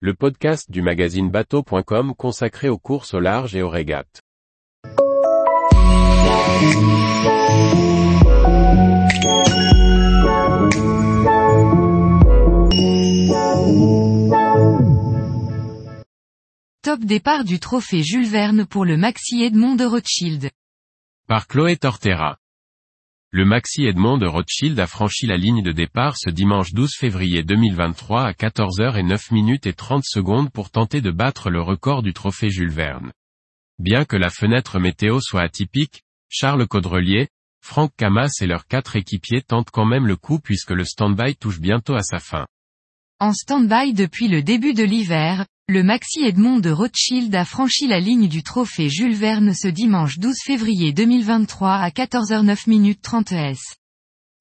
le podcast du magazine bateau.com consacré aux courses au large et aux régates. Top départ du trophée Jules Verne pour le Maxi Edmond de Rothschild. Par Chloé Tortera. Le Maxi Edmond de Rothschild a franchi la ligne de départ ce dimanche 12 février 2023 à 14h09 minutes et 30 secondes pour tenter de battre le record du trophée Jules Verne. Bien que la fenêtre météo soit atypique, Charles Caudrelier, Franck Camas et leurs quatre équipiers tentent quand même le coup puisque le stand-by touche bientôt à sa fin. En stand-by depuis le début de l'hiver, le Maxi Edmond de Rothschild a franchi la ligne du trophée Jules Verne ce dimanche 12 février 2023 à 14h09 minutes 30 s.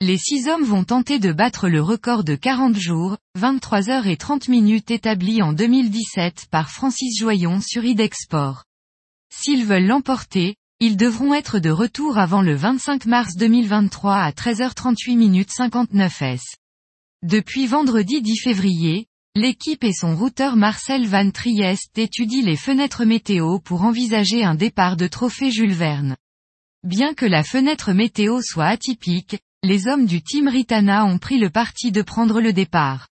Les six hommes vont tenter de battre le record de 40 jours, 23 heures et 30 minutes établi en 2017 par Francis Joyon sur Idexport. S'ils veulent l'emporter, ils devront être de retour avant le 25 mars 2023 à 13h38 minutes 59 s. Depuis vendredi 10 février, L'équipe et son routeur Marcel Van Triest étudient les fenêtres météo pour envisager un départ de trophée Jules Verne. Bien que la fenêtre météo soit atypique, les hommes du team Ritana ont pris le parti de prendre le départ.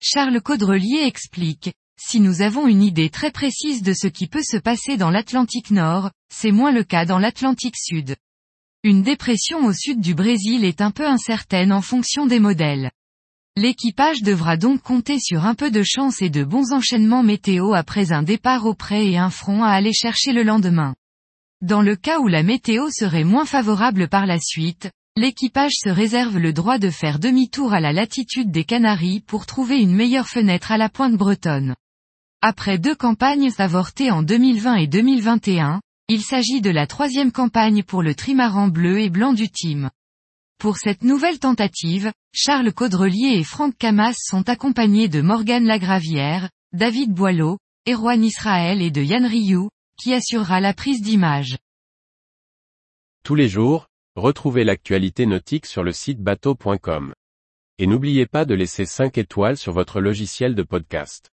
Charles Caudrelier explique, si nous avons une idée très précise de ce qui peut se passer dans l'Atlantique Nord, c'est moins le cas dans l'Atlantique Sud. Une dépression au sud du Brésil est un peu incertaine en fonction des modèles. L'équipage devra donc compter sur un peu de chance et de bons enchaînements météo après un départ au près et un front à aller chercher le lendemain. Dans le cas où la météo serait moins favorable par la suite, l'équipage se réserve le droit de faire demi-tour à la latitude des Canaries pour trouver une meilleure fenêtre à la pointe bretonne. Après deux campagnes avortées en 2020 et 2021, il s'agit de la troisième campagne pour le trimaran bleu et blanc du team. Pour cette nouvelle tentative, Charles Caudrelier et Franck Camas sont accompagnés de Morgane Lagravière, David Boileau, Erwan Israël et de Yann Rioux, qui assurera la prise d'image. Tous les jours, retrouvez l'actualité nautique sur le site bateau.com. Et n'oubliez pas de laisser 5 étoiles sur votre logiciel de podcast.